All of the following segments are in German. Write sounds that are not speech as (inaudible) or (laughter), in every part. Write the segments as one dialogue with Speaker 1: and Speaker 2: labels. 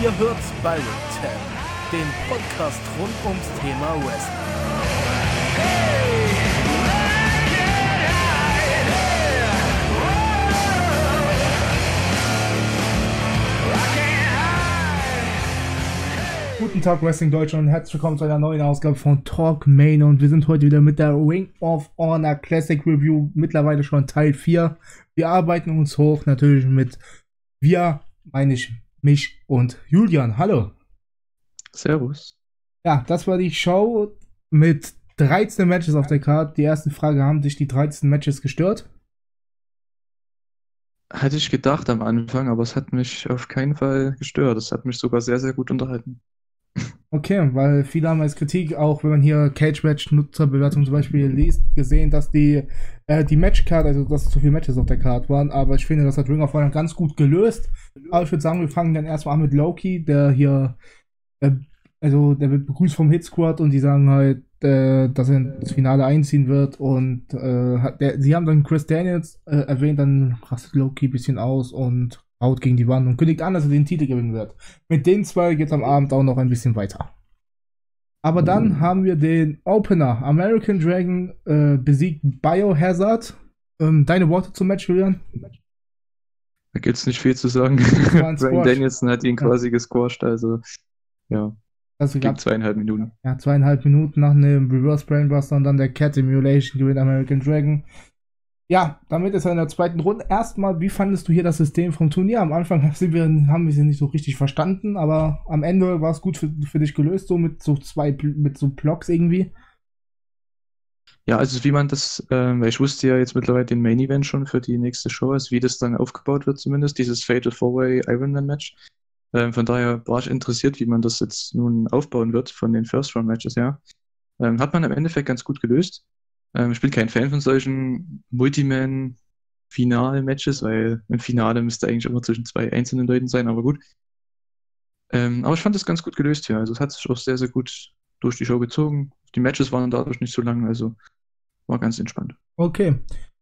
Speaker 1: Ihr hört Spiral Tap, den Podcast rund ums Thema Wrestling.
Speaker 2: Guten Tag Wrestling Deutschland und herzlich willkommen zu einer neuen Ausgabe von Talk Main und wir sind heute wieder mit der Ring of Honor Classic Review, mittlerweile schon Teil 4. Wir arbeiten uns hoch, natürlich mit wir, meine ich, mich und Julian. Hallo.
Speaker 3: Servus.
Speaker 2: Ja, das war die Show mit 13 Matches auf der Karte. Die erste Frage, haben dich die 13 Matches gestört?
Speaker 3: Hätte ich gedacht am Anfang, aber es hat mich auf keinen Fall gestört. Es hat mich sogar sehr, sehr gut unterhalten.
Speaker 2: Okay, weil viele haben als Kritik, auch wenn man hier Cage-Match-Nutzerbewertung zum Beispiel liest, gesehen, dass die, äh, die Matchcard, also dass zu viele Matches auf der Card waren, aber ich finde, das hat Ring of Honor ganz gut gelöst. Aber ich würde sagen, wir fangen dann erstmal an mit Loki, der hier, äh, also der wird begrüßt vom Hit Squad und die sagen halt, äh, dass er ins Finale einziehen wird und äh, hat der, sie haben dann Chris Daniels äh, erwähnt, dann rastet Loki ein bisschen aus und haut gegen die Wand und kündigt an, dass er den Titel gewinnen wird. Mit den zwei geht am Abend auch noch ein bisschen weiter. Aber dann haben wir den Opener. American Dragon äh, besiegt Biohazard. Ähm, deine Worte zum Match, Julian?
Speaker 3: Da gibt es nicht viel zu sagen. (laughs)
Speaker 2: Squash.
Speaker 3: Danielson hat ihn quasi gesquasht, also ja,
Speaker 2: Also gab
Speaker 3: zweieinhalb Minuten.
Speaker 2: ja, zweieinhalb Minuten nach einem Reverse Brainbuster und dann der Cat Emulation gewinnt American Dragon. Ja, damit ist er in der zweiten Runde. Erstmal, wie fandest du hier das System vom Turnier? Am Anfang haben wir sie nicht so richtig verstanden, aber am Ende war es gut für, für dich gelöst, so mit so zwei, mit so Blocks irgendwie.
Speaker 3: Ja, also wie man das, ähm, weil ich wusste ja jetzt mittlerweile den Main Event schon für die nächste Show, also wie das dann aufgebaut wird zumindest, dieses Fatal Four-Way Ironman Match. Ähm, von daher war ich interessiert, wie man das jetzt nun aufbauen wird von den First Round Matches her. Ähm, hat man im Endeffekt ganz gut gelöst. Ähm, ich bin kein Fan von solchen Multiman-Final-Matches, weil im Finale müsste eigentlich immer zwischen zwei einzelnen Leuten sein, aber gut. Ähm, aber ich fand das ganz gut gelöst hier. Also es hat sich auch sehr, sehr gut durch die Show gezogen. Die Matches waren dadurch nicht so lang, also war ganz entspannt.
Speaker 2: Okay.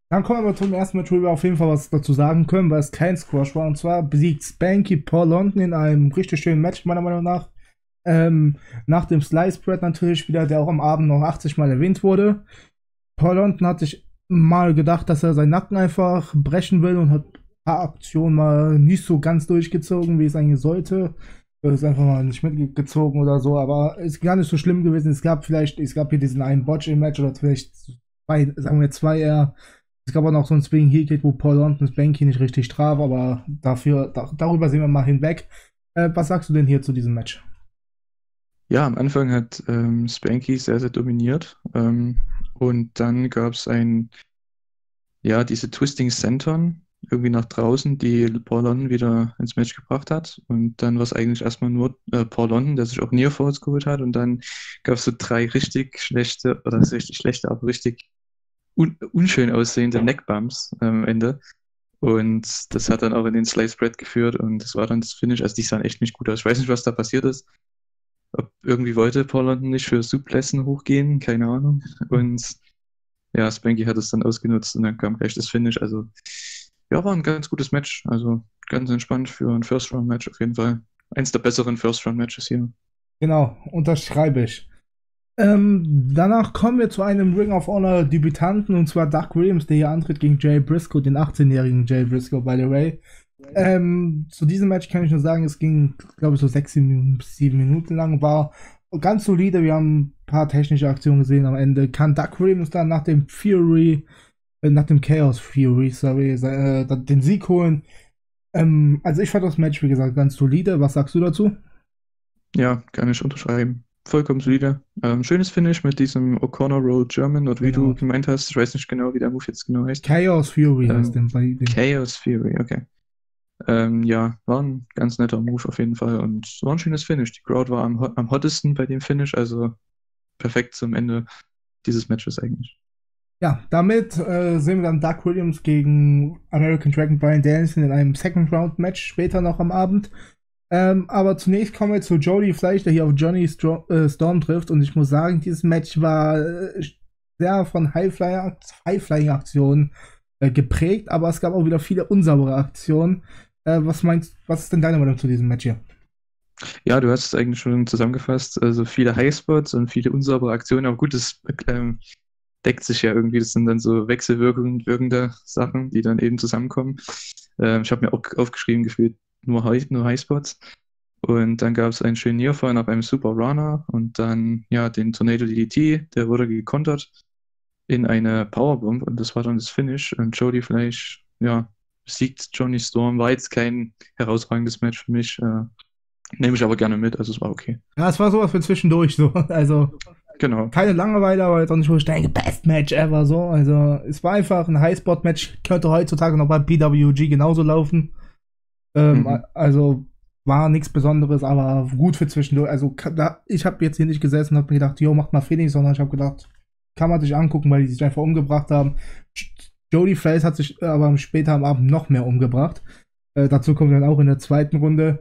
Speaker 2: Dann kommen wir zum ersten Match, wo wir auf jeden Fall was dazu sagen können, weil es kein Squash war. Und zwar besiegt Spanky Paul London in einem richtig schönen Match, meiner Meinung nach. Ähm, nach dem Slice Spread natürlich wieder, der auch am Abend noch 80 Mal erwähnt wurde. Paul London hat sich mal gedacht, dass er seinen Nacken einfach brechen will und hat ein paar Aktionen mal nicht so ganz durchgezogen, wie es eigentlich sollte. Er ist einfach mal nicht mitgezogen oder so, aber ist gar nicht so schlimm gewesen. Es gab vielleicht, es gab hier diesen einen Botch im Match oder vielleicht zwei, sagen wir zwei eher. Es gab auch noch so ein Swing Heel Kick, wo Paul London Spanky nicht richtig traf, aber dafür, da, darüber sehen wir mal hinweg. Äh, was sagst du denn hier zu diesem Match?
Speaker 3: Ja, am Anfang hat ähm, Spanky sehr, sehr dominiert. Ähm, und dann gab es ein, ja, diese Twisting Senton irgendwie nach draußen, die Paul London wieder ins Match gebracht hat. Und dann war es eigentlich erstmal nur äh, Paul London, der sich auch Near Falls geholt hat. Und dann gab es so drei richtig schlechte, oder richtig schlechte, aber richtig un unschön aussehende Neckbumps am Ende. Und das hat dann auch in den Slice Spread geführt und das war dann das Finish. Also die sahen echt nicht gut aus. Ich weiß nicht, was da passiert ist. Ob irgendwie wollte Paul London nicht für Suplessen hochgehen, keine Ahnung. Und ja, Spanky hat es dann ausgenutzt und dann kam gleich das Finish. Also ja, war ein ganz gutes Match. Also ganz entspannt für ein First-Round-Match auf jeden Fall. Eins der besseren First-Round-Matches hier.
Speaker 2: Genau, unterschreibe ich. Ähm, danach kommen wir zu einem Ring of Honor Debütanten und zwar Doug Williams, der hier antritt gegen Jay Briscoe, den 18-jährigen Jay Briscoe, by the way. Ähm, zu diesem Match kann ich nur sagen, es ging, glaube ich, so sechs, sieben, sieben Minuten lang, war ganz solide. Wir haben ein paar technische Aktionen gesehen am Ende. Kann Doug Williams dann nach dem Fury, äh, nach dem Chaos Fury, sorry, äh, den Sieg holen? Ähm, also ich fand das Match, wie gesagt, ganz solide. Was sagst du dazu?
Speaker 3: Ja, kann ich unterschreiben. Vollkommen solide. Ähm, schönes Finish mit diesem O'Connor Roll German oder wie
Speaker 2: Genau.
Speaker 3: du gemeint hast. Ich weiß nicht genau, wie der Move jetzt genau heißt.
Speaker 2: Chaos Fury
Speaker 3: Ähm,
Speaker 2: heißt den bei dem.
Speaker 3: Chaos Fury, okay. Ähm, ja, war ein ganz netter Move auf jeden Fall und war ein schönes Finish. Die Crowd war am, am hottesten bei dem Finish, also perfekt zum Ende dieses Matches eigentlich.
Speaker 2: Ja, damit äh, sehen wir dann Doug Williams gegen American Dragon Brian Danielson in einem Second Round Match später noch am Abend. Ähm, aber zunächst kommen wir zu Jody Fleisch, der hier auf Johnny Stro äh, Storm trifft. Und ich muss sagen, dieses Match war äh, sehr von High-Flying-Aktionen äh, geprägt, aber es gab auch wieder viele unsaubere Aktionen. Äh, was meinst was ist denn deine Meinung zu diesem Match hier?
Speaker 3: Ja, du hast es eigentlich schon zusammengefasst. Also viele Highspots und viele unsaubere Aktionen, aber gut, das ähm, deckt sich ja irgendwie. Das sind dann so wechselwirkend wirkende Sachen, die dann eben zusammenkommen. Ähm, ich habe mir auch aufgeschrieben, gefühlt nur, High, nur Highspots. Und dann gab es einen schönen Nearfall nach einem Super Runner und dann ja den Tornado DDT, der wurde gekontert in eine Powerbomb und das war dann das Finish. Und Jody Fleisch, ja, besiegt Johnny Storm. War jetzt kein herausragendes Match für mich. Äh, Nehme ich aber gerne mit, also es war okay.
Speaker 2: Ja, es war sowas für zwischendurch so. (laughs) Also
Speaker 3: Genau.
Speaker 2: keine Langeweile, aber jetzt auch nicht, wo ich denke, Best Match ever so. Also es war einfach ein Highspot-Match, könnte heutzutage noch bei PWG genauso laufen. Ähm,
Speaker 3: Mhm.
Speaker 2: Also war nichts Besonderes, aber gut für zwischendurch. Also da, ich habe jetzt hier nicht gesessen und habe mir gedacht, jo, macht mal Finish, sondern ich habe gedacht, kann man sich angucken, weil die sich einfach umgebracht haben. Jody Flays hat sich aber später am Abend noch mehr umgebracht. Äh, dazu kommt dann auch in der zweiten Runde.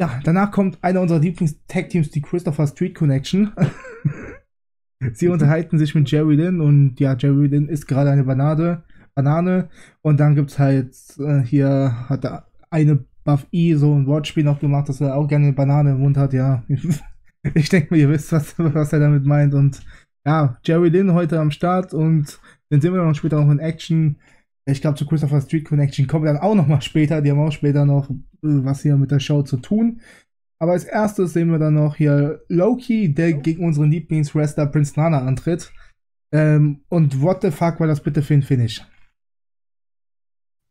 Speaker 2: Ja, danach kommt einer unserer Lieblings-Tag-Teams, die Christopher Street Connection. (laughs) Sie unterhalten sich mit Jerry Lynn und ja, Jerry Lynn ist gerade eine Banane, Banane und dann gibt's halt äh, hier hat der eine Buff E so ein Wortspiel noch gemacht, dass er auch gerne eine Banane im Mund hat, ja. (laughs) ich denke mir, ihr wisst, was, was er damit meint und ja, Jerry Lynn heute am Start und dann sehen wir dann später noch in Action. Ich glaube, zu Christopher Street Connection kommen wir dann auch noch mal später. Die haben auch später noch äh, was hier mit der Show zu tun. Aber als erstes sehen wir dann noch hier Loki, der gegen unseren Lieblingswrestler Prince Nana antritt. Ähm, und what the fuck war das bitte für ein Finish?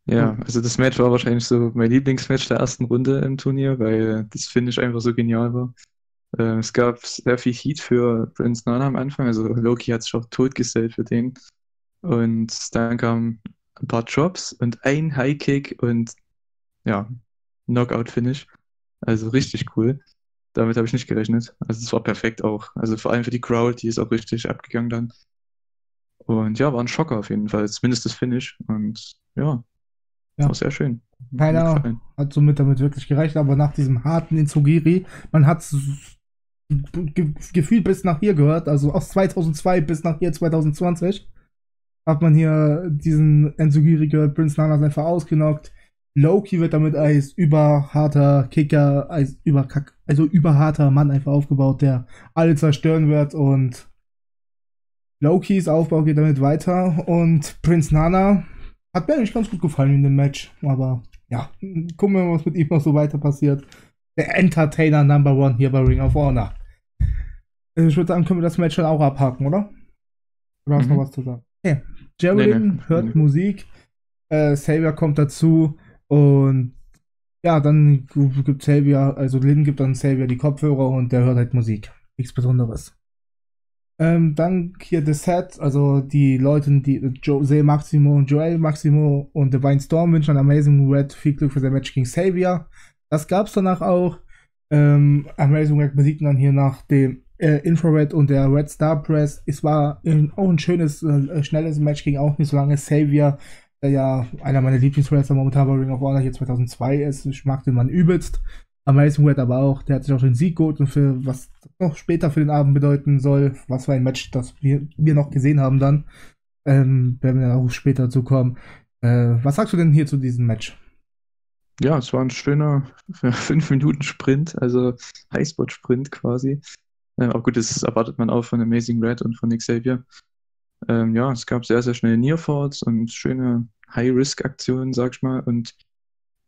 Speaker 3: Ja, also das Match war wahrscheinlich so mein Lieblingsmatch der ersten Runde im Turnier, weil das Finish einfach so genial war. Ähm, es gab sehr viel Heat für Prince Nana am Anfang, also Loki hat sich auch totgestellt für den. Und dann kamen ein paar Drops und ein High Kick und ja, Knockout-Finish. Also richtig cool. Damit habe ich nicht gerechnet. Also es war perfekt auch. Also vor allem für die Crowd, die ist auch richtig abgegangen dann. Und ja, war ein Schocker auf jeden Fall. Zumindest das Finish. Und ja,
Speaker 2: Ja.
Speaker 3: war sehr schön.
Speaker 2: Keiner hat somit damit wirklich gerechnet, aber nach diesem harten Inzugiri, man hat ge gefühlt bis nach hier gehört, also aus 2002 bis nach hier 2020, hat man hier diesen Enzugiri gehört, Prince Nana ist einfach ausgenockt. Loki wird damit als überharter Kicker, als überkack, also überharter Mann einfach aufgebaut, der alle zerstören wird und Lokis Aufbau geht damit weiter und Prince Nana hat mir eigentlich ganz gut gefallen in dem Match, aber ja, gucken wir mal, was mit ihm noch so weiter passiert. Der Entertainer Number One hier bei Ring of Honor. Ich würde sagen, können wir das Match schon auch abhaken, oder? Oder hast du
Speaker 3: Mhm.
Speaker 2: noch was zu sagen? Okay. Jerry
Speaker 3: Nee, nee.
Speaker 2: Hört
Speaker 3: Nee.
Speaker 2: Musik, äh, Xavier kommt dazu und ja, dann gibt Xavier, also Lynn gibt dann Xavier die Kopfhörer und der hört halt Musik. Nichts Besonderes. Ähm, dann hier The Set, also die Leute, die Jose Maximo und Joel Maximo und Divine Storm wünschen an Amazing Red viel Glück für sein Match gegen Xavier. Das gab's danach auch. Ähm, Amazing Red besiegten dann hier nach dem äh, Infrared und der Red Star Press. Es war äh, auch ein schönes, äh, schnelles Match, ging auch nicht so lange. Xavier, der ja einer meiner Lieblingswrestler momentan bei Ring of Honor hier 2002 ist. Ich mag den Mann übelst. Amazing Red aber auch, der hat sich auch den Sieg geholt und für was noch später für den Abend bedeuten soll, was für ein Match, das wir, wir noch gesehen haben dann, ähm, werden wir dann auch später dazu kommen. Äh, was sagst du denn hier zu diesem Match?
Speaker 3: Ja, es war ein schöner (laughs) 5-Minuten-Sprint, also Highspot-Sprint quasi. Ähm, aber gut, das erwartet man auch von Amazing Red und von Xavier. Ähm, ja, es gab sehr, sehr schnelle Nearfalls und schöne High-Risk-Aktionen, sag ich mal. Und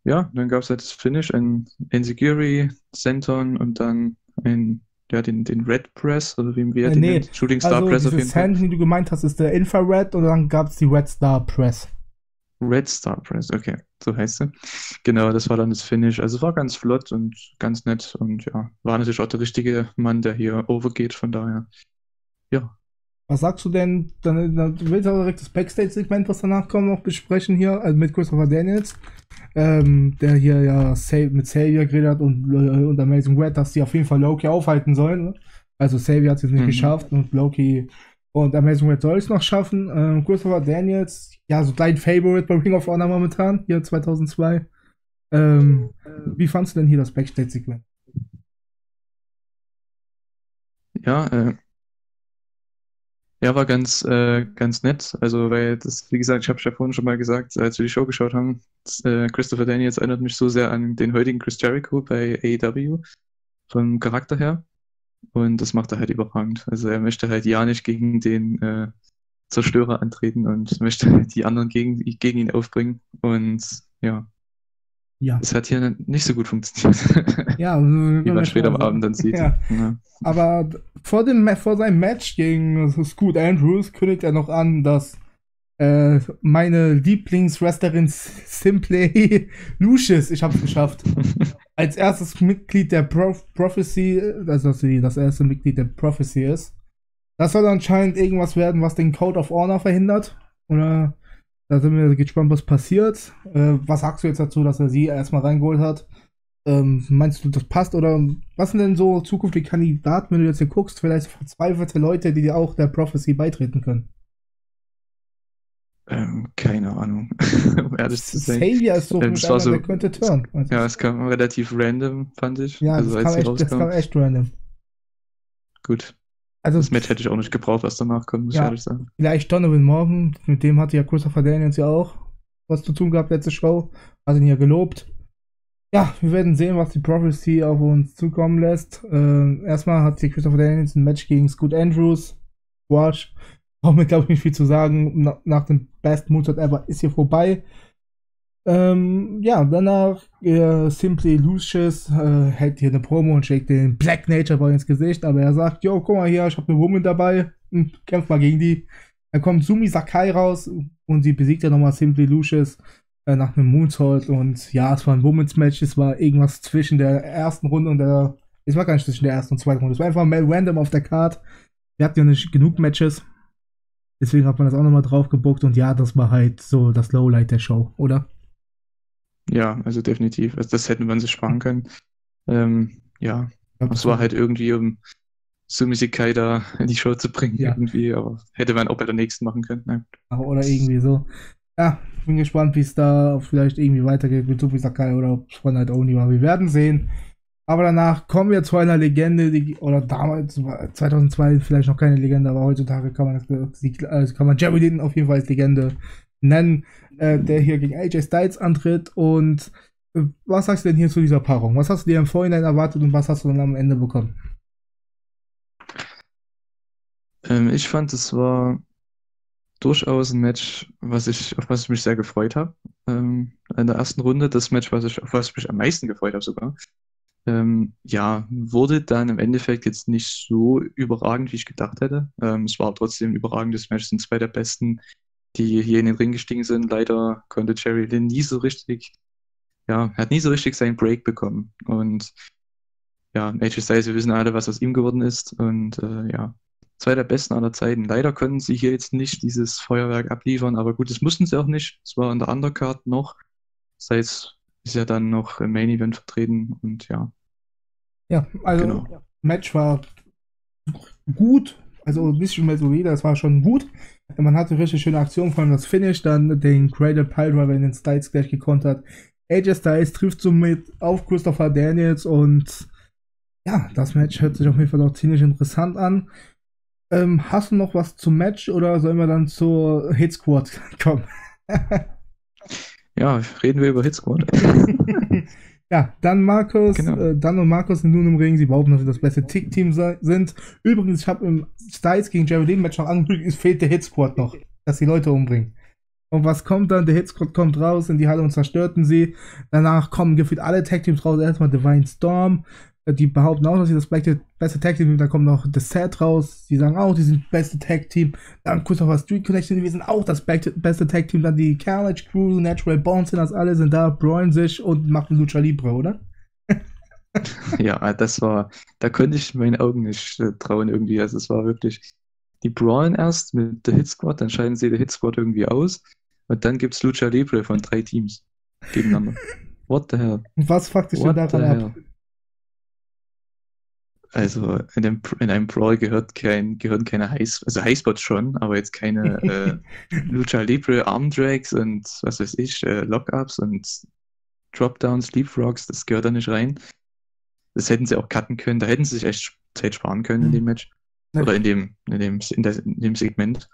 Speaker 3: ja, dann gab es halt das Finish, ein Enziguri, Senton und dann ein, ja, den, den Red Press, oder wie wir
Speaker 2: Äh,
Speaker 3: den
Speaker 2: nee.
Speaker 3: Shooting Star
Speaker 2: Also,
Speaker 3: Press auf jeden Fall.
Speaker 2: Sand, die du gemeint hast, ist der Infrared und dann gab es die Red Star Press.
Speaker 3: Red Star Press, okay, so heißt sie. Genau, das war dann das Finish. Also es war ganz flott und ganz nett und ja, war natürlich auch der richtige Mann, der hier overgeht, von daher. Ja,
Speaker 2: Was sagst du denn? Dann, dann willst du auch direkt das Backstage-Segment, was danach kommt, noch besprechen hier, also mit Christopher Daniels, ähm, der hier ja mit Xavier geredet hat und, äh, und Amazing Red, dass die auf jeden Fall Loki aufhalten sollen. ne? Also Xavier hat es jetzt nicht
Speaker 3: Mhm.
Speaker 2: geschafft und Loki und Amazing Red soll es noch schaffen. Ähm, Christopher Daniels, ja, so dein Favorite bei Ring of Honor momentan, hier 2002. Ähm, wie fandst du denn hier das Backstage-Segment?
Speaker 3: Ja, äh, ja, war ganz, äh, ganz nett. Also, weil das, wie gesagt, ich habe ja vorhin schon mal gesagt, als wir die Show geschaut haben, das, äh, Christopher Daniels erinnert mich so sehr an den heutigen Chris Jericho bei AEW, vom Charakter her. Und das macht er halt überragend. Also er möchte halt ja nicht gegen den äh, Zerstörer antreten und möchte die anderen gegen, gegen ihn aufbringen. Und ja,
Speaker 2: Ja.
Speaker 3: das hat hier nicht so gut funktioniert.
Speaker 2: Ja, (laughs)
Speaker 3: Wie man später am Abend dann sieht.
Speaker 2: Ja.
Speaker 3: Ja.
Speaker 2: Aber vor, dem, vor seinem Match gegen Scoot Andrews kündigt er noch an, dass äh, meine Lieblingswrestlerin Simply (laughs) Lucius, ich hab's geschafft, (laughs) als erstes Mitglied der Pro Prophecy, also dass sie das erste Mitglied der Prophecy ist. Das soll anscheinend irgendwas werden, was den Code of Honor verhindert. Oder da sind wir gespannt, was passiert. Äh, was sagst du jetzt dazu, dass er sie erstmal reingeholt hat? Ähm, meinst du, das passt? Oder was sind denn so zukünftige Kandidaten, wenn du jetzt hier guckst, vielleicht verzweifelte Leute, die dir auch der Prophecy beitreten können?
Speaker 3: Ähm, keine Ahnung, (laughs) um ehrlich zu sein.
Speaker 2: Xavier ist so
Speaker 3: Ähm,
Speaker 2: einer,
Speaker 3: so-
Speaker 2: der könnte turn. Also,
Speaker 3: Ja, es kam relativ random, fand ich.
Speaker 2: ja,
Speaker 3: also
Speaker 2: das, kam echt, das kam echt random.
Speaker 3: Gut.
Speaker 2: Also
Speaker 3: Das Match hätte ich auch nicht gebraucht, was danach kommt, muss
Speaker 2: Ja.
Speaker 3: ich ehrlich sagen.
Speaker 2: vielleicht Donovan Morgan, mit dem hatte ja Christopher Daniels ja auch was zu tun gehabt letzte Show, hat ihn ja gelobt. Ja, wir werden sehen, was die Prophecy auf uns zukommen lässt. Äh, erstmal hat hier Christopher Daniels ein Match gegen Scoot Andrews. Watch. (laughs) Braucht mir, glaube ich, nicht viel zu sagen. Na, nach dem Best Moonsault Ever ist hier vorbei. Ähm, ja, danach äh, Simply Lucius äh, hält hier eine Promo und schlägt den Black Nature Boy ins Gesicht, aber er sagt, yo, guck mal hier, ich habe eine Woman dabei, hm, kämpf mal gegen die. Dann kommt Sumi Sakai raus und sie besiegt ja nochmal Simply Lucius äh, nach einem Moonsault und ja, es war ein Women's Match, es war irgendwas zwischen der ersten Runde und der, es war gar nicht zwischen der ersten und zweiten Runde, es war einfach mal random auf der Card. Wir hatten ja nicht genug Matches, deswegen hat man das auch nochmal drauf gebuckt und ja, das war halt so das Lowlight der Show, oder?
Speaker 3: Ja, also definitiv. Also das hätte man sich sparen können. Ähm, ja, es war halt irgendwie, um Sumi Sakai da in die Show zu bringen,
Speaker 2: Ja.
Speaker 3: irgendwie, aber hätte man auch bei der nächsten machen können. Ne?
Speaker 2: Oder irgendwie so. Ja, bin gespannt, wie es da vielleicht irgendwie weitergeht mit Subi Sakai oder ob es One Night Only war. Wir werden sehen. Aber danach kommen wir zu einer Legende, die, oder damals, war 2002 vielleicht noch keine Legende, aber heutzutage kann man, das, sie- also kann man Jerry Lynn auf jeden Fall als Legende nennen, äh, der hier gegen AJ Styles antritt. Und äh, was sagst du denn hier zu dieser Paarung? Was hast du dir im Vorhinein erwartet und was hast du dann am Ende bekommen?
Speaker 3: Ähm, ich fand, es war durchaus ein Match, was ich, auf was ich mich sehr gefreut habe. Ähm, in der ersten Runde, das Match, was ich, auf was ich mich am meisten gefreut habe sogar. Ähm, ja, wurde dann im Endeffekt jetzt nicht so überragend, wie ich gedacht hätte. Ähm, es war trotzdem ein überragendes Match, sind zwei der besten, die hier in den Ring gestiegen sind. Leider konnte Jerry Lynn nie so richtig, ja, er hat nie so richtig seinen Break bekommen. Und ja, AJ Styles, wir wissen alle, was aus ihm geworden ist. Und äh, ja, zwei der besten aller Zeiten. Leider können sie hier jetzt nicht dieses Feuerwerk abliefern, aber gut, das mussten sie auch nicht. Es war in der Undercard noch. Das heißt, ist ja dann noch im Main Event vertreten und ja,
Speaker 2: Ja, also
Speaker 3: Genau.
Speaker 2: Match war gut, also nicht mehr so wieder, es war schon gut. Man hatte richtig schöne Aktionen, vor allem das Finish, dann den Cradle Pile Driver in den Styles gleich gekontert. AJ Styles trifft somit auf Christopher Daniels und ja, das Match hört sich auf jeden Fall auch ziemlich interessant an. Ähm, hast du noch was zum Match oder sollen wir dann zur Hit Squad (laughs) kommen?
Speaker 3: ja, reden wir über Hit Squad. (laughs)
Speaker 2: ja, dann Markus,
Speaker 3: Genau.
Speaker 2: äh, Dan und Markus sind nun im Ring. Sie behaupten, dass sie das beste Tick-Team sind. Übrigens, ich habe im Styles gegen Jerry Lynn Match noch angekündigt, es fehlt der Hit Squad noch, dass die Leute umbringen. Und was kommt dann? Der Hit Squad kommt raus in die Halle und zerstörten sie. Danach kommen gefühlt alle Tag Teams raus. Erstmal Divine Storm. Äh, Die behaupten auch, dass sie das beste, Tag Team sind. Dann kommt noch The Set raus. Die sagen auch, die sind beste Tag Team. Dann Christopher Street Connection, wir sind auch das be- beste Tag Team. Dann die Carnage Crew, Natural Born sind das alle, sind da, bräuen sich und machen Lucha Libre, oder? (laughs)
Speaker 3: Ja, das war, da konnte ich meinen Augen nicht äh, trauen irgendwie. Also es war wirklich, die brawlen erst mit der Hit Squad, dann scheiden sie der Hit Squad irgendwie aus und dann gibt's Lucha Libre von drei Teams gegeneinander. (laughs) What the hell?
Speaker 2: Was fuckt dich denn daran ab?
Speaker 3: Also in, dem, in einem Brawl gehört kein, gehören keine High, also Highspots schon, aber jetzt keine äh, (laughs) Lucha Libre Arm Drags und was weiß ich, äh, Lockups und Dropdowns, Leapfrogs, das gehört da nicht rein. Das hätten sie auch cutten können. Da hätten sie sich echt Zeit sparen können in
Speaker 2: Mhm.
Speaker 3: dem Match.
Speaker 2: Ja.
Speaker 3: Oder in dem, in dem, in der, in dem Segment.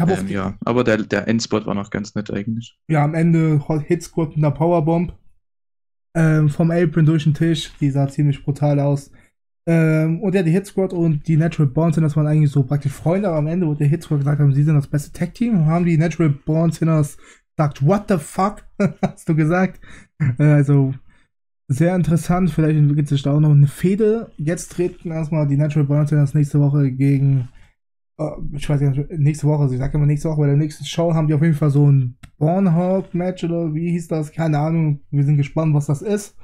Speaker 2: Auch
Speaker 3: Ähm, ja, aber der, der Endspot war noch ganz nett eigentlich.
Speaker 2: ja, am Ende Hitsquad mit einer Powerbomb ähm, vom Apron durch den Tisch. Die sah ziemlich brutal aus. Ähm, und ja, die Hitsquad und die Natural Born Sinners waren eigentlich so praktisch Freunde, aber am Ende, wo der Hitsquad gesagt haben, sie sind das beste Tag-Team, haben die Natural Born Sinners gesagt, what the fuck, (laughs) hast du gesagt. Äh, also, sehr interessant, vielleicht entwickelt sich da auch noch eine Fehde. Jetzt treten erstmal die Natural Born Sinners nächste Woche gegen äh, ich weiß nicht, nächste Woche, also ich sage immer nächste Woche, bei der nächsten Show haben die auf jeden Fall so ein Bornhawk-Match oder wie hieß das? Keine Ahnung. Wir sind gespannt, was das ist.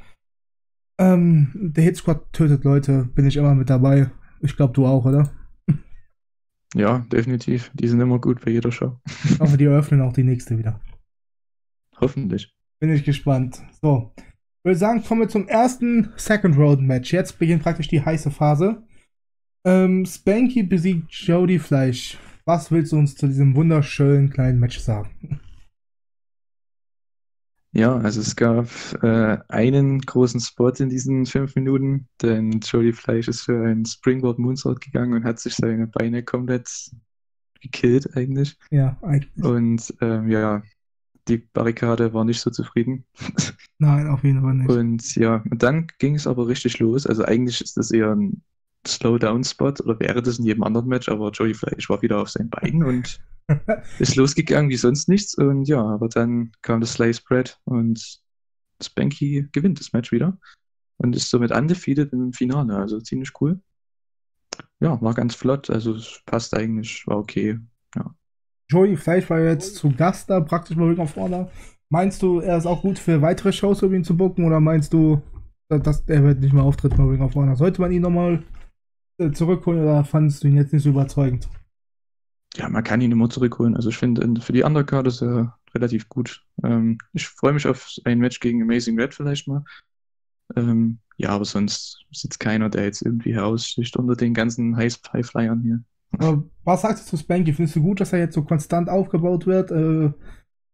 Speaker 2: Ähm, der Hit Squad tötet Leute, bin ich immer mit dabei. Ich glaube, du auch, oder?
Speaker 3: Ja, definitiv. Die sind immer gut bei jeder Show.
Speaker 2: Ich hoffe, die eröffnen auch die nächste wieder.
Speaker 3: Hoffentlich.
Speaker 2: Bin ich gespannt. So. Ich würde sagen, kommen wir zum ersten Second Road Match. Jetzt beginnt praktisch die heiße Phase. Ähm, Spanky besiegt Jody Fleisch. Was willst du uns zu diesem wunderschönen kleinen Match sagen?
Speaker 3: Ja, also es gab äh, einen großen Spot in diesen fünf Minuten, denn Jody Fleisch ist für einen Springboard Moonsault gegangen und hat sich seine Beine komplett gekillt eigentlich.
Speaker 2: Ja, eigentlich.
Speaker 3: Und ähm, ja, die Barrikade war nicht so zufrieden. (laughs)
Speaker 2: Nein, auf jeden Fall nicht.
Speaker 3: Und ja, und dann ging es aber richtig los. Also eigentlich ist das eher ein Slowdown-Spot oder wäre das in jedem anderen Match, aber Jody Fleisch war wieder auf seinen Beinen und (laughs) ist losgegangen wie sonst nichts. Und ja, aber dann kam das Slice Spread und Spanky gewinnt das Match wieder und ist somit undefeated im Finale. Also ziemlich cool. Ja, war ganz flott. Also es passt eigentlich, war okay.
Speaker 2: Joey Fleisch war jetzt zu Gast da, praktisch Ring of Honor. Meinst du, er ist auch gut für weitere Shows, um ihn zu booken? Oder meinst du, dass er wird nicht mehr auftritt bei Ring of Honor? Sollte man ihn nochmal zurückholen oder fandest du ihn jetzt nicht so überzeugend?
Speaker 3: Ja, man kann ihn immer zurückholen. Also ich finde, in- für die Undercard ist er relativ gut. Ähm, ich freue mich auf ein Match gegen Amazing Red vielleicht mal. Ähm, ja, aber sonst ist jetzt keiner, der jetzt irgendwie heraussticht unter den ganzen High- Highflyern hier.
Speaker 2: Aber was sagst du zu Spanky? Findest du gut, dass er jetzt so konstant aufgebaut wird? Äh,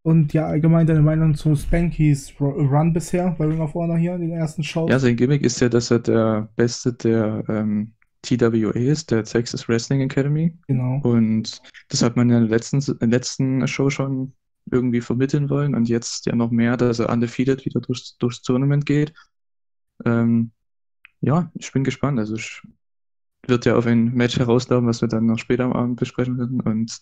Speaker 2: und ja, allgemein deine Meinung zu Spankys Ru- Run bisher bei Ring of Honor hier in den ersten Shows?
Speaker 3: Ja, sein Gimmick ist ja, dass er der Beste der ähm, TWA ist, der Texas Wrestling Academy.
Speaker 2: Genau.
Speaker 3: Und das hat man ja in der letzten, in der letzten Show schon irgendwie vermitteln wollen. Und jetzt ja noch mehr, dass er undefeated wieder durchs, durchs Tournament geht. Ähm, ja, ich bin gespannt. Also ich wird ja auf ein Match herauslaufen, was wir dann noch später am Abend besprechen werden. Und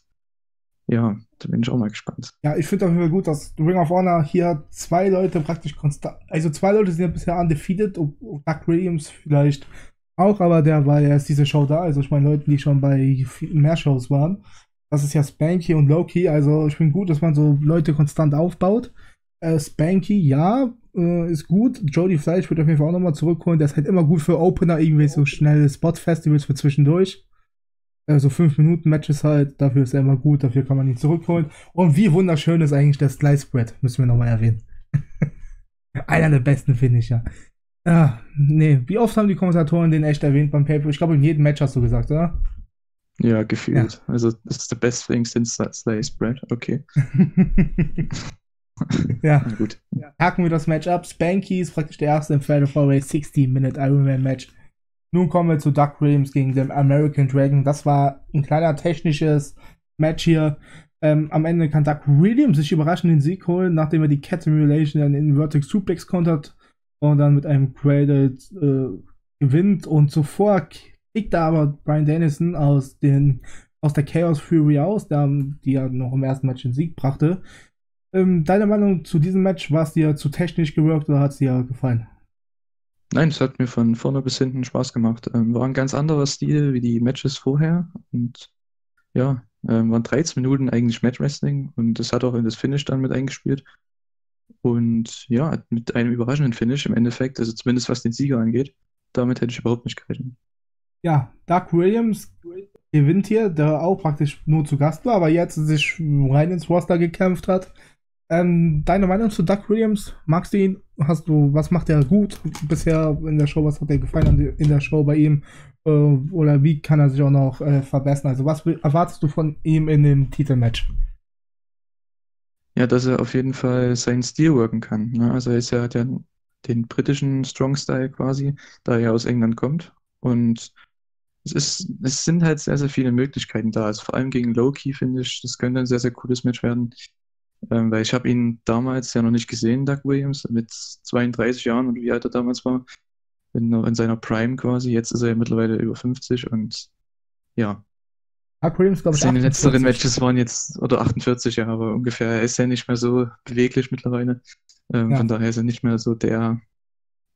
Speaker 3: ja, da bin ich auch mal gespannt.
Speaker 2: Ja, ich finde auf jeden Fall gut, dass Ring of Honor hier zwei Leute praktisch konstant, also zwei Leute sind ja bisher undefeated, und und Doug Williams vielleicht auch, aber der war ja erst diese Show da, also ich meine Leute, die schon bei mehr Shows waren. Das ist ja Spanky und Loki, also ich finde gut, dass man so Leute konstant aufbaut. Äh, Spanky, ja, äh, ist gut. Jody Fleisch wird auf jeden Fall auch nochmal zurückholen. Der ist halt immer gut für Opener, irgendwie so schnelle Spot-Festivals für zwischendurch. Äh, so 5-Minuten-Matches halt, dafür ist er immer gut, dafür kann man ihn zurückholen. Und wie wunderschön ist eigentlich der Slice Spread, müssen wir nochmal erwähnen. (laughs) Einer der besten Finisher. Ah, nee, wie oft haben die Kommentatoren den echt erwähnt beim Paper? Ich glaube, in jedem Match hast du gesagt, oder?
Speaker 3: Ja, gefühlt. Also das ist the best thing since Slice Bread. Okay, (laughs)
Speaker 2: ja, (laughs)
Speaker 3: na gut.
Speaker 2: haken wir das Match ab. Spanky ist praktisch der erste im Fatal 4-Way 60-Minute Ironman Match. Nun kommen wir zu Doug Williams gegen den American Dragon. Das war ein kleiner technisches Match hier. Ähm, am Ende kann Doug Williams sich überraschend den Sieg holen, nachdem er die Cat Simulation in Vertex Suplex kontert und dann mit einem Cradle äh, gewinnt. Und zuvor kickt da aber Brian Dennison aus, den, aus der Chaos Fury aus, der, die ja noch im ersten Match den Sieg brachte. Ähm, deine Meinung zu diesem Match, war es dir zu technisch gewirkt oder hat es dir gefallen?
Speaker 3: Nein, es hat mir von vorne bis hinten Spaß gemacht. Ähm, war ein ganz anderer Stil wie die Matches vorher. Und ja, ähm, waren 13 Minuten eigentlich Match-Wrestling und das hat auch in das Finish dann mit eingespielt. Und ja, mit einem überraschenden Finish im Endeffekt, also zumindest was den Sieger angeht, damit hätte ich überhaupt nicht gerechnet.
Speaker 2: Ja, Doug Williams gewinnt hier, der auch praktisch nur zu Gast war, aber jetzt sich rein ins Roster gekämpft hat. Ähm, deine Meinung zu Doug Williams? Magst du ihn? Hast du, was macht er gut bisher in der Show? Was hat dir gefallen in der Show bei ihm? Äh, oder wie kann er sich auch noch äh, verbessern? Also, was erwartest du von ihm in dem Titelmatch?
Speaker 3: Ja, dass er auf jeden Fall seinen Stil worken kann. Ne? Also er ist ja der, den britischen Strong Style quasi, da er aus England kommt. Und es ist, es sind halt sehr, sehr viele Möglichkeiten da. Also vor allem gegen Loki finde ich, das könnte ein sehr, sehr cooles Match werden. Ähm, weil ich habe ihn damals ja noch nicht gesehen, Doug Williams, mit 32 Jahren und wie alt er damals war. In, in seiner Prime quasi. Jetzt ist er ja mittlerweile über 50 und ja,
Speaker 2: Doug Williams, glaube ich,
Speaker 3: seine
Speaker 2: 48.
Speaker 3: letzteren Matches waren jetzt, oder 48, ja, aber ungefähr. Er ist ja nicht mehr so beweglich mittlerweile. Ähm,
Speaker 2: Ja.
Speaker 3: Von daher ist er nicht mehr so der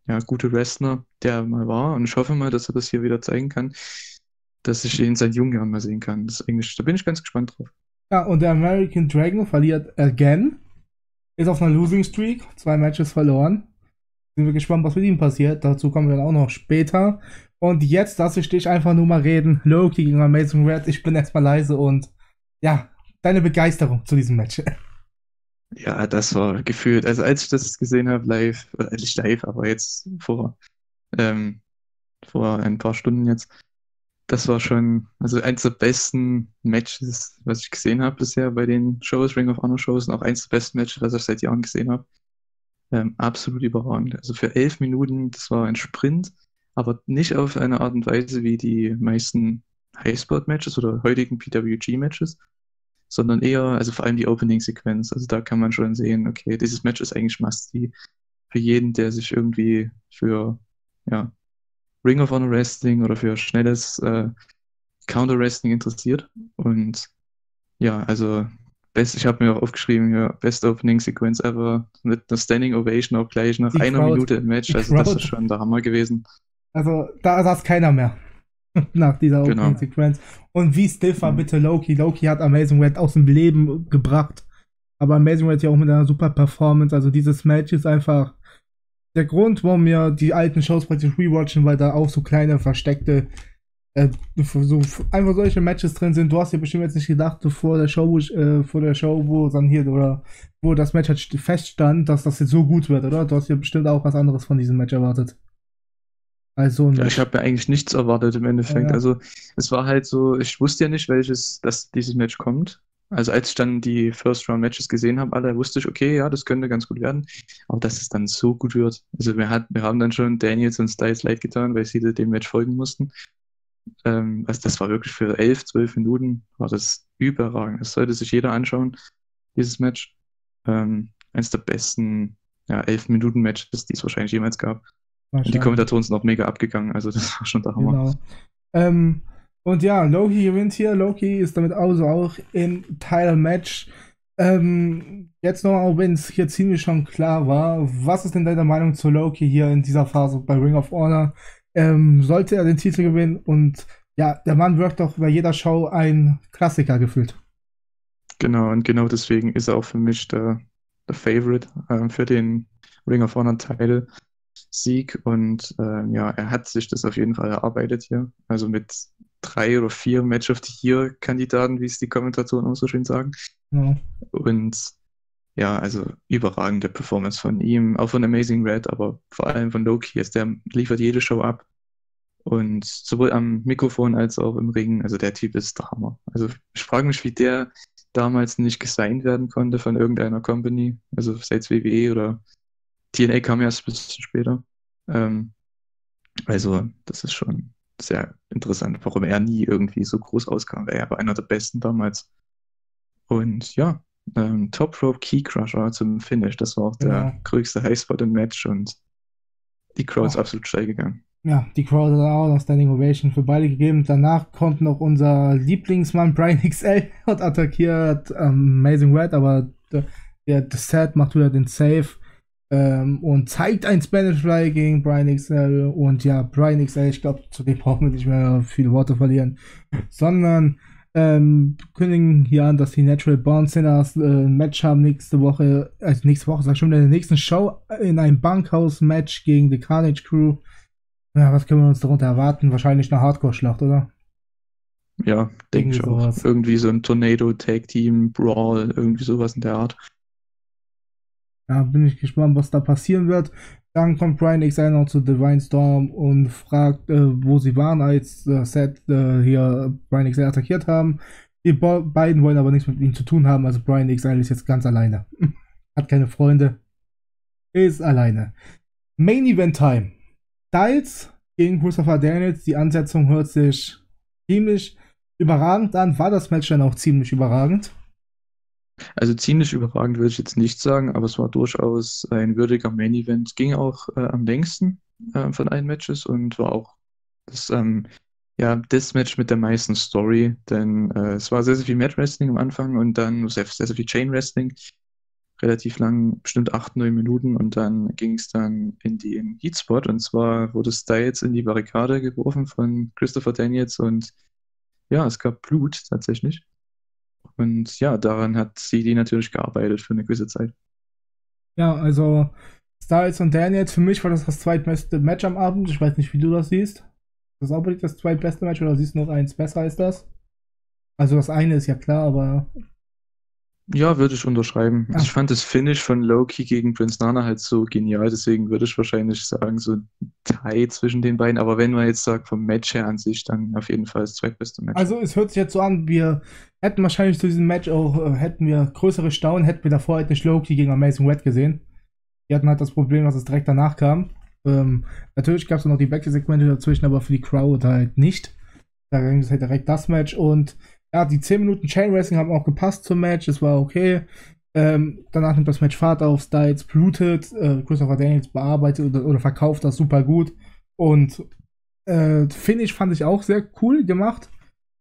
Speaker 3: ja, gute Wrestler, der er mal war. Und ich hoffe mal, dass er das hier wieder zeigen kann, dass ich ihn seinen jungen Jahren mal sehen kann. Das ist eigentlich, da bin ich ganz gespannt drauf.
Speaker 2: Ja, und der American Dragon verliert again. Ist auf einer Losing Streak. Zwei Matches verloren. Sind wir gespannt, was mit ihm passiert. Dazu kommen wir dann auch noch später. Und jetzt lasse ich dich einfach nur mal reden. Loki gegen Amazing Red. Ich bin erstmal leise und ja, deine Begeisterung zu diesem Match. (laughs)
Speaker 3: Ja, das war gefühlt, also als ich das gesehen habe, live, oder nicht live, aber jetzt vor, ähm, vor ein paar Stunden jetzt, das war schon, also eins der besten Matches, was ich gesehen habe bisher bei den Shows, Ring of Honor Shows, und auch eins der besten Matches, was ich seit Jahren gesehen habe. Ähm, absolut überragend. Also für elf Minuten, das war ein Sprint, aber nicht auf eine Art und Weise wie die meisten Highsport-Matches oder heutigen PWG-Matches, sondern eher, also vor allem die Opening-Sequenz. Also da kann man schon sehen, okay, dieses Match ist eigentlich must-see für jeden, der sich irgendwie für ja, Ring of Honor Wrestling oder für schnelles äh, Counter Wrestling interessiert. Und ja, also best, ich habe mir auch aufgeschrieben, ja, Best Opening Sequence ever mit einer Standing Ovation auch gleich nach
Speaker 2: Die
Speaker 3: einer
Speaker 2: Crowd-
Speaker 3: Minute im Match. Also das ist schon der Hammer gewesen.
Speaker 2: Also, da saß keiner mehr. (laughs) Nach dieser
Speaker 3: Genau.
Speaker 2: Opening-Sequenz. Und wie stiff war bitte Loki? Loki hat Amazing Red aus dem Leben gebracht. Aber Amazing Red ja auch mit einer super Performance. Also, dieses Match ist einfach der Grund, warum wir die alten Shows praktisch rewatchen, weil da auch so kleine versteckte, äh, so einfach solche Matches drin sind. Du hast dir bestimmt jetzt nicht gedacht, vor der Show, äh, vor der Show, wo dann hier oder wo das Match halt st- feststand, dass das jetzt so gut wird, oder? Du hast dir bestimmt auch was anderes von diesem Match erwartet. Also
Speaker 3: Ja, ich habe mir eigentlich nichts erwartet im Endeffekt.
Speaker 2: Ja.
Speaker 3: Also es war halt so, ich wusste ja nicht, welches, dass dieses Match kommt. Also als ich dann die First Round Matches gesehen habe, alle wusste ich, okay, ja, das könnte ganz gut werden. Aber dass es dann so gut wird. Also wir, hat, wir haben dann schon Daniels und Styles leid getan, weil sie dem Match folgen mussten. Ähm, also das war wirklich für 11, 12 Minuten, war das überragend. Das sollte sich jeder anschauen, dieses Match. Ähm, eines der besten ja, 11 Minuten Matches, die es wahrscheinlich jemals gab. Die. Kommentatoren sind auch mega abgegangen. Also das war schon der Hammer.
Speaker 2: Genau. Ähm, und ja, Loki gewinnt hier. Loki ist damit also auch im Title-Match. Ähm, jetzt noch, auch wenn es hier ziemlich schon klar war, was ist denn deine Meinung zu Loki hier in dieser Phase bei Ring of Honor? Ähm, sollte er den Titel gewinnen? Und ja, der Mann wirkt doch bei jeder Show ein Klassiker gefühlt.
Speaker 3: Genau, und genau deswegen ist er auch für mich der, der Favorite ähm, für den Ring of Honor Title Sieg. Und ähm, ja, er hat sich das auf jeden Fall erarbeitet hier. Also mit drei oder vier Match of the Year Kandidaten, wie es die Kommentatoren auch so schön sagen.
Speaker 2: Genau.
Speaker 3: Und ja, also überragende Performance von ihm, auch von Amazing Red, aber vor allem von Loki. Also der liefert jede Show ab. Und sowohl am Mikrofon als auch im Ring, also der Typ ist der Hammer. Also ich frage mich, wie der damals nicht gesigned werden konnte von irgendeiner Company, also sei es WWE oder TNA kam ja erst ein bisschen später. Ähm, also das ist schon sehr interessant, warum er nie irgendwie so groß rauskam, weil er war einer der Besten damals. Und ja, ähm, Top Rope Key Crusher zum Finish, das war auch der
Speaker 2: Genau.
Speaker 3: größte Highspot im Match und die Crowd ist absolut steil gegangen.
Speaker 2: Ja, die Crowd hat auch noch Standing Ovation für beide gegeben. Danach kommt noch unser Lieblingsmann Brian (laughs) XL und attackiert ähm, Amazing Red, aber der, der Set macht wieder den Save ähm, und zeigt ein Spanish Fly gegen Brian XL. Und ja, Brian XL, ich glaube, zu dem brauchen wir nicht mehr viele Worte verlieren, sondern ähm, kündigen hier an, dass die Natural Born Sinners äh, ein Match haben nächste Woche, also nächste Woche, sag ich schon, in der nächsten Show in einem Bunkhouse-Match gegen die Carnage Crew. Ja, was können wir uns darunter erwarten? Wahrscheinlich eine Hardcore-Schlacht, oder?
Speaker 3: Ja, denke ich auch.
Speaker 2: sowas.
Speaker 3: Irgendwie so ein Tornado Tag Team Brawl, irgendwie sowas in der Art.
Speaker 2: Ja, bin ich gespannt, was da passieren wird. Dann kommt Brian XL noch zu Divine Storm und fragt, äh, wo sie waren, als äh, Seth äh, hier Brian XL attackiert haben. Die Bo beiden wollen aber nichts mit ihm zu tun haben. Also Brian X ist jetzt ganz alleine. (laughs) Hat keine Freunde. Ist alleine. Main Event Time. Styles gegen Christopher Daniels. Die Ansetzung hört sich ziemlich überragend an. War das Match dann auch ziemlich überragend?
Speaker 3: Also ziemlich überragend würde ich jetzt nicht sagen, aber es war durchaus ein würdiger Main Event. Ging auch äh, am längsten äh, von allen Matches und war auch das, ähm, ja, das Match mit der meisten Story, denn äh, es war sehr, sehr viel Mat Wrestling am Anfang und dann sehr, sehr, sehr viel Chain Wrestling. Relativ lang, bestimmt 8, 9 Minuten und dann ging es dann in den Heat Spot und zwar wurde Styles in die Barrikade geworfen von Christopher Daniels und ja, es gab Blut tatsächlich. Und ja, daran hat CD natürlich gearbeitet für eine gewisse Zeit.
Speaker 2: Ja, also Styles und Daniels, für mich war das das zweitbeste Match am Abend. Ich weiß nicht, wie du das siehst. Das ist auch das zweitbeste Match oder siehst du noch eins besser als das? Also das eine ist ja klar, aber
Speaker 3: ja, würde ich unterschreiben. Also ich fand das Finish von Loki gegen Prince Nana halt so genial, deswegen würde ich wahrscheinlich sagen, so ein Tie zwischen den beiden. Aber wenn man jetzt sagt, vom Match her an sich, dann auf jeden Fall das zweitbeste Match.
Speaker 2: Also es hört sich jetzt so an, wir hätten wahrscheinlich zu diesem Match auch, äh, hätten wir größere Staunen, hätten wir davor halt nicht Loki gegen Amazing Red gesehen. Die hatten halt das Problem, dass es direkt danach kam. Ähm, natürlich gab es noch die Backstage-Segmente dazwischen, aber für die Crowd halt nicht. Da ging es halt direkt das Match und ja, die 10 Minuten Chain Wrestling haben auch gepasst zum Match, es war okay. Ähm, danach nimmt das Match Fahrt auf, Styles blutet, äh, Christopher Daniels bearbeitet oder, oder, verkauft das super gut. Und äh, Finish fand ich auch sehr cool gemacht.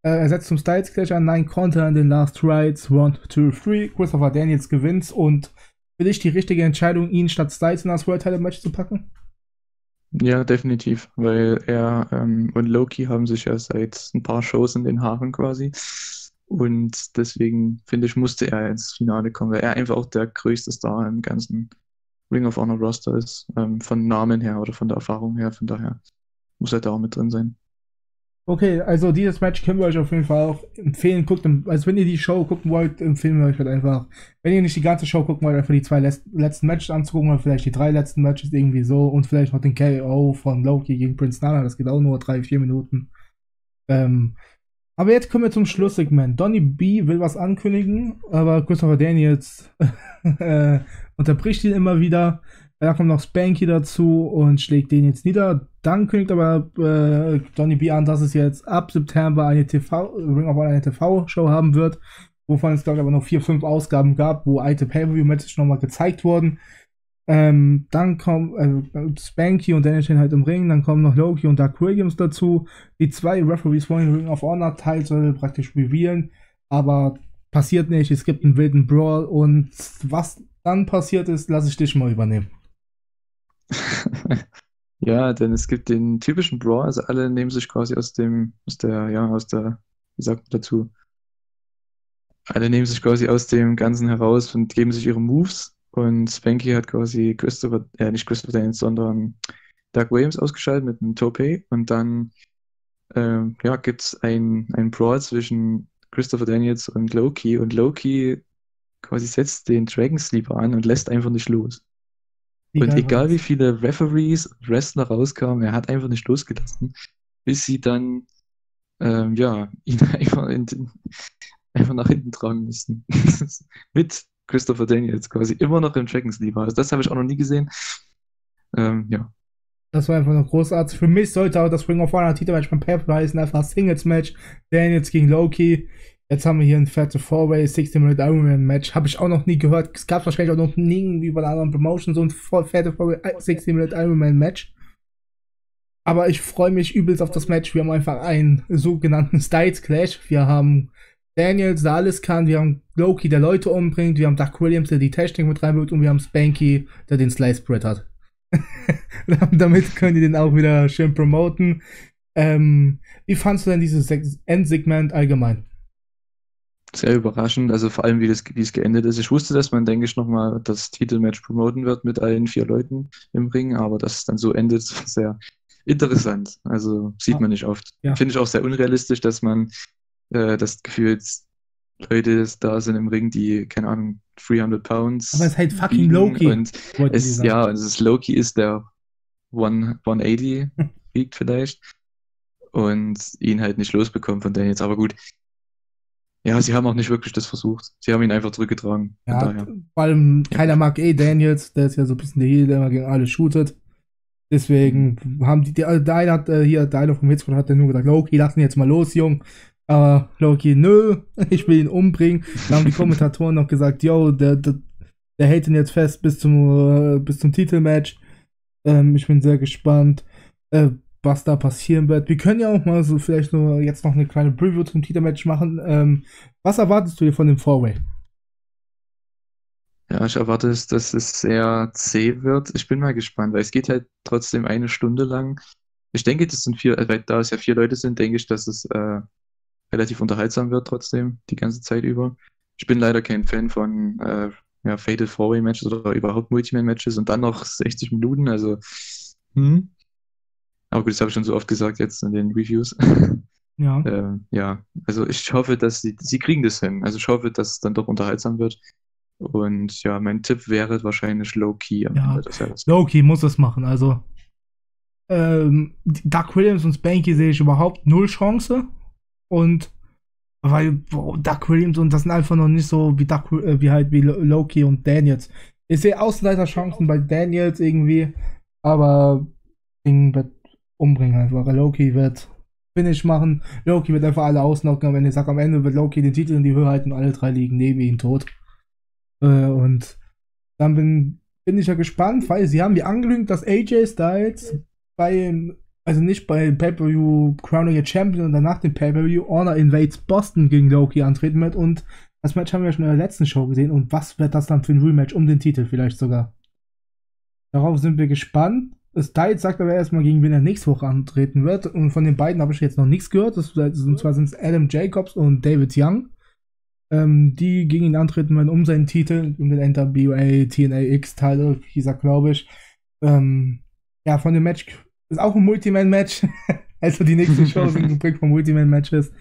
Speaker 2: Äh, er setzt zum Styles Clash an, 9 Konter in den Last Rides, 1, 2, 3. Christopher Daniels gewinnt und für dich die richtige Entscheidung, ihn statt Styles in das World Title Match zu packen?
Speaker 3: Ja, definitiv, weil er ähm, und Loki haben sich ja seit ein paar Shows in den Haaren quasi. Und deswegen, finde ich, musste er ins Finale kommen, weil er einfach auch der größte Star im ganzen Ring of Honor Roster ist. Ähm, von Namen her oder von der Erfahrung her. Von daher muss er da auch mit drin sein.
Speaker 2: Okay, also dieses Match können wir euch auf jeden Fall auch empfehlen. Guckt, also wenn ihr die Show gucken wollt, empfehlen wir euch halt einfach. Wenn ihr nicht die ganze Show gucken wollt, einfach die zwei letzten Matches anzugucken oder vielleicht die drei letzten Matches irgendwie so und vielleicht noch den KO von Loki gegen Prince Nana. Das geht auch nur drei, vier Minuten. Ähm, aber jetzt kommen wir zum Schlusssegment. Donny B will was ankündigen, aber Christopher Daniels (laughs) äh, unterbricht ihn immer wieder. Da kommt noch Spanky dazu und schlägt den jetzt nieder. Dann kündigt aber äh, Donny B an, dass es jetzt ab September eine TV, Ring of Honor eine TV-Show haben wird, wovon es, glaube ich, aber noch vier, fünf Ausgaben gab, wo alte Pay-Per-View-Matches nochmal gezeigt wurden. Ähm, dann kommen äh, Spanky und Daniel stehen halt im Ring, dann kommen noch Loki und Doug Williams dazu. Die zwei Referees wollen Ring of Honor soll praktisch revealen, aber passiert nicht, es gibt einen wilden Brawl und was dann passiert ist, lasse ich dich mal übernehmen. (laughs)
Speaker 3: Ja, denn es gibt den typischen Brawl, also alle nehmen sich quasi aus dem, aus der, ja, aus der, wie sagt man dazu? Alle nehmen sich quasi aus dem Ganzen heraus und geben sich ihre Moves. Und Spanky hat quasi Christopher, äh, nicht Christopher Daniels, sondern Doug Williams ausgeschaltet mit einem Tope. Und dann, ähm, ja, gibt es ein, ein Brawl zwischen Christopher Daniels und Loki. Und Loki quasi setzt den Dragon Sleeper an und lässt einfach nicht los. Und egal wie viele Referees und Wrestler rauskamen, er hat einfach nicht losgelassen, bis sie dann ähm, ja, (laughs) ihn einfach, den, einfach nach hinten tragen mussten. (laughs) Mit Christopher Daniels quasi immer noch im Dragon Sleeper. Also das habe ich auch noch nie gesehen. Ähm, ja.
Speaker 2: Das war einfach noch großartig. Für mich sollte auch das Ring of Honor Titelmatch beim Pep heißen, einfach Singles Match. Daniels gegen Loki. Jetzt haben wir hier ein fette Four-Way 60-Minute Ironman Match. Habe ich auch noch nie gehört. Es gab wahrscheinlich auch noch nie wie bei anderen Promotions so ein fette Four-Way 60-Minute Ironman Match. Aber ich freue mich übelst auf das Match. Wir haben einfach einen sogenannten Styles Clash. Wir haben Daniels, der alles kann. Wir haben Loki, der Leute umbringt. Wir haben Doug Williams, der die Technik mit reinbringt. Und wir haben Spanky, der den Slice Spread hat. (laughs) Damit können die den auch wieder schön promoten. Ähm, wie fandest du denn dieses Endsegment allgemein?
Speaker 3: Sehr überraschend, also vor allem, wie, das, wie es geendet ist. Ich wusste, dass man, denke ich, nochmal das Titelmatch promoten wird mit allen vier Leuten im Ring, aber dass es dann so endet, (laughs) sehr interessant. Also sieht man nicht oft. Ja. Finde ich auch sehr unrealistisch, dass man äh, das Gefühl jetzt Leute da sind im Ring, die, keine Ahnung, 300 Pounds.
Speaker 2: Aber es ist halt fucking Loki.
Speaker 3: Und es, ja, und es ist Loki ist der 180 (laughs) wiegt vielleicht und ihn halt nicht losbekommen von Daniels. Aber gut, Ja, sie haben auch nicht wirklich das versucht. Sie haben ihn einfach zurückgetragen.
Speaker 2: Ja, vor allem keiner mag eh Daniels, der ist ja so ein bisschen der Heel, der immer gegen alle shootet. Deswegen haben die, die also der eine hat äh, hier, der eine vom Hitzcode hat dann nur gesagt, Loki, lass ihn jetzt mal los, Jung. Aber Loki, nö, (laughs) ich will ihn umbringen. Da haben die Kommentatoren noch gesagt, yo, der, der, der hält ihn jetzt fest bis zum, äh, bis zum Titelmatch. Ähm, ich bin sehr gespannt, äh, was da passieren wird. Wir können ja auch mal so vielleicht nur jetzt noch eine kleine Preview zum Titelmatch machen. Ähm, was erwartest du dir von dem Four-Way?
Speaker 3: Ja, ich erwarte, es, dass es sehr zäh wird. Ich bin mal gespannt, weil es geht halt trotzdem eine Stunde lang. Ich denke, das sind vier, äh, weil da es ja vier Leute sind, denke ich, dass es äh, relativ unterhaltsam wird trotzdem, die ganze Zeit über. Ich bin leider kein Fan von äh, ja, Fatal Four-Way Matches oder überhaupt Multiman-Matches und dann noch 60 Minuten, also hm. Aber gut, das habe ich schon so oft gesagt jetzt in den Reviews. (laughs)
Speaker 2: Ja.
Speaker 3: Ähm, ja, also ich hoffe, dass sie, sie kriegen das hin. Also ich hoffe, dass es dann doch unterhaltsam wird. Und ja, mein Tipp wäre wahrscheinlich Low-Key
Speaker 2: Ja. Loki muss es machen. Also, ähm, Doug Williams und Spanky sehe ich überhaupt null Chance. Und weil boah, Doug Williams und das sind einfach noch nicht so wie, Doug, äh, wie halt wie Lo- Loki und Daniels. Ich sehe Außenseiterchancen bei Daniels irgendwie, aber Ding wird umbringen einfach. Loki wird Finish machen. Loki wird einfach alle ausnocken. Wenn ich sage, am Ende wird Loki den Titel in die Höhe halten und alle drei liegen neben ihm tot. Äh, und dann bin, bin ich ja gespannt, weil sie haben ja angekündigt, dass AJ Styles bei, also nicht bei Pay-Per-View Crowning a Champion und danach dem Pay-Per-View Honor Invades Boston gegen Loki antreten wird und das Match haben wir schon in der letzten Show gesehen und was wird das dann für ein Rematch um den Titel vielleicht sogar? Darauf sind wir gespannt. Styles sagt aber erstmal, gegen wen er nächste Woche antreten wird. Und von den beiden habe ich jetzt noch nichts gehört. Das sind zwar sind es Adam Jacobs und David Young ähm, die gegen ihn antreten werden um seinen Titel, um den NWA TNA X-Titel, hieß er, glaube ich. Ähm, ja, von dem Match ist auch ein Multiman-Match. (laughs) also die nächste (laughs) Show sind geprägt von Multiman-Matches.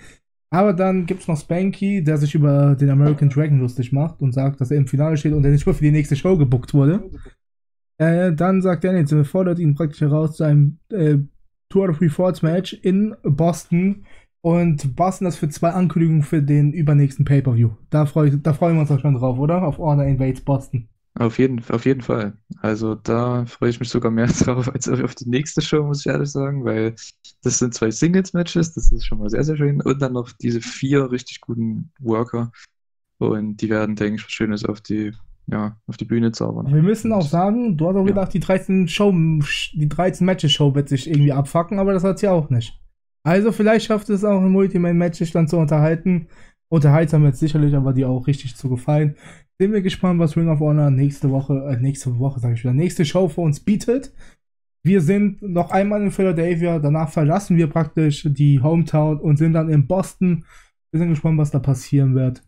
Speaker 2: Aber dann gibt es noch Spanky, der sich über den American Dragon lustig macht und sagt, dass er im Finale steht und der nicht mehr für die nächste Show gebuckt wurde. Äh, dann sagt Daniel, fordert ihn praktisch heraus zu einem äh, Tour of Reforts Match in Boston und Boston das für zwei Ankündigungen für den übernächsten Pay-Per-View. Da, freu, da freuen wir uns auch schon drauf, oder? Auf Honor Invades Boston.
Speaker 3: Auf jeden, auf jeden Fall. Also da freue ich mich sogar mehr (laughs) drauf als auf die nächste Show, muss ich ehrlich sagen, weil das sind zwei Singles-Matches, das ist schon mal sehr, sehr schön. Und dann noch diese vier richtig guten Worker. Und die werden, denke ich, was Schönes auf die, ja, auf die Bühne zaubern.
Speaker 2: Wir müssen auch sagen, du hast auch
Speaker 3: Ja.
Speaker 2: gedacht, die 13 Show, die 13 Matches Show wird sich irgendwie abfacken, aber das hat sie auch nicht. Also vielleicht schafft es auch ein Multiman-Match sich dann zu unterhalten. Unterhaltsam wird sicherlich, aber die auch richtig zu gefallen. Sind wir gespannt, was Ring of Honor nächste Woche, äh, nächste Woche sage ich wieder, nächste Show für uns bietet. Wir sind noch einmal in Philadelphia, danach verlassen wir praktisch die Hometown und sind dann in Boston. Wir sind gespannt, was da passieren wird.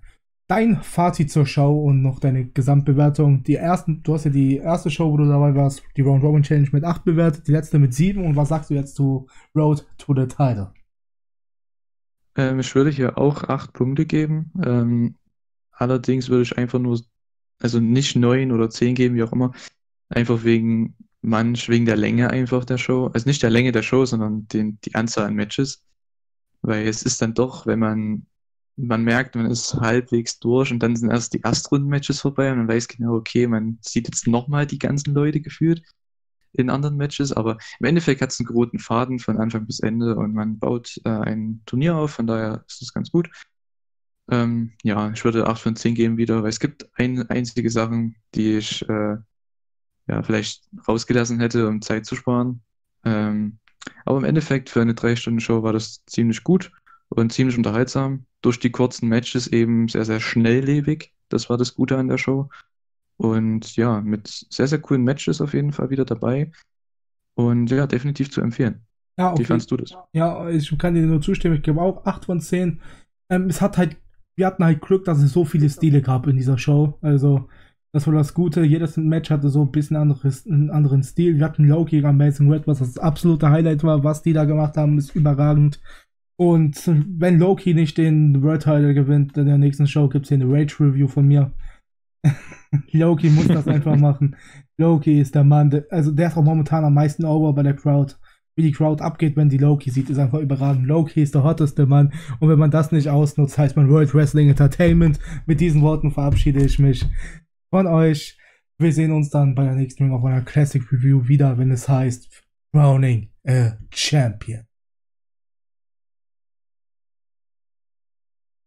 Speaker 2: Dein Fazit zur Show und noch deine Gesamtbewertung. Die ersten, du hast ja die erste Show, wo du dabei warst, die Round Robin Challenge mit 8 bewertet, die letzte mit 7. Und was sagst du jetzt zu Road to the Title?
Speaker 3: Ähm, ich würde hier auch acht Punkte geben. Ähm, allerdings würde ich einfach nur, also nicht neun oder zehn geben, wie auch immer. Einfach wegen manch, wegen der Länge einfach der Show. Also nicht der Länge der Show, sondern den, die Anzahl an Matches. Weil es ist dann doch, wenn man, man merkt, man ist halbwegs durch und dann sind erst die Erstrunden-Matches vorbei und man weiß genau, okay, man sieht jetzt nochmal die ganzen Leute gefühlt in anderen Matches, aber im Endeffekt hat es einen roten Faden von Anfang bis Ende und man baut äh, ein Turnier auf, von daher ist das ganz gut. Ähm, ja, ich würde 8 von 10 geben wieder, weil es gibt ein, einzige Sachen, die ich äh, ja, vielleicht rausgelassen hätte, um Zeit zu sparen. Ähm, aber im Endeffekt für eine 3-Stunden-Show war das ziemlich gut und ziemlich unterhaltsam. Durch die kurzen Matches eben sehr, sehr schnelllebig. Das war das Gute an der Show. Und ja, mit sehr, sehr coolen Matches auf jeden Fall wieder dabei. Und ja, definitiv zu empfehlen.
Speaker 2: Ja,
Speaker 3: Wie
Speaker 2: okay.
Speaker 3: fandst du das?
Speaker 2: Ja, ich kann dir nur zustimmen. Ich gebe auch 8 von 10. Ähm, es hat halt, wir hatten halt Glück, dass es so viele Stile gab in dieser Show. Also, das war das Gute. Jedes Match hatte so ein bisschen anderes, einen anderen Stil. Wir hatten Loki gegen Amazing Red, was das absolute Highlight war. Was die da gemacht haben, ist überragend. Und wenn Loki nicht den World Title gewinnt, in der nächsten Show gibt es hier eine Rage Review von mir. (laughs) Loki muss das einfach machen. Loki ist der Mann, der, also der ist auch momentan am meisten over bei der Crowd. wie die Crowd abgeht, wenn die Loki sieht, ist einfach überragend. Loki ist der hotteste Mann. Und wenn man das nicht ausnutzt, heißt man World Wrestling Entertainment. Mit diesen Worten verabschiede ich mich von euch. Wir sehen uns dann bei der nächsten Ring of Honor Classic Review wieder, wenn es heißt Crowning a Champion.